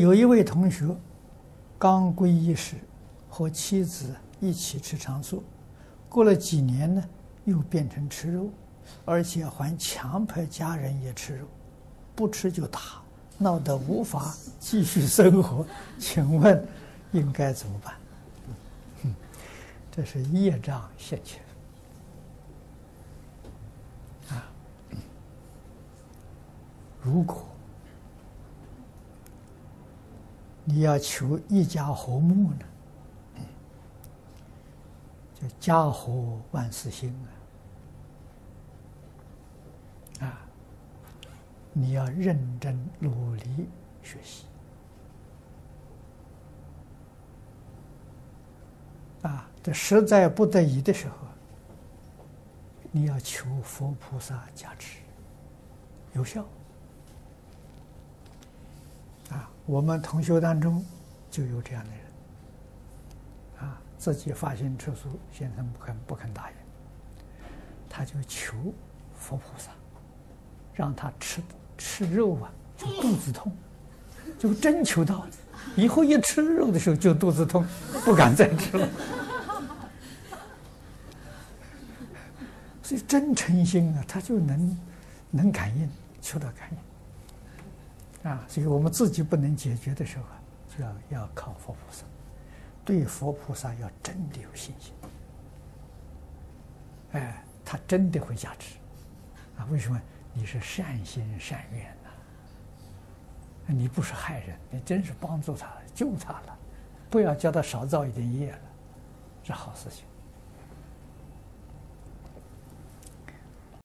有一位同学刚皈依时，和妻子一起吃长素，过了几年呢，又变成吃肉，而且还强迫家人也吃肉，不吃就打，闹得无法继续生活。请问应该怎么办？这是业障现前啊！如果你要求一家和睦呢，就家和万事兴啊！啊，你要认真努力学习啊！这实在不得已的时候，你要求佛菩萨加持，有效。啊，我们同学当中就有这样的人，啊，自己发心吃素，先生不肯不肯答应，他就求佛菩萨，让他吃吃肉啊，就肚子痛，就真求到了，以后一吃肉的时候就肚子痛，不敢再吃了。所以真诚心啊，他就能能感应，求到感应。啊，所以我们自己不能解决的时候啊，就要要靠佛菩萨，对佛菩萨要真的有信心。哎，他真的会加持。啊，为什么？你是善心善愿呐，你不是害人，你真是帮助他了，救他了，不要叫他少造一点业了，是好事情。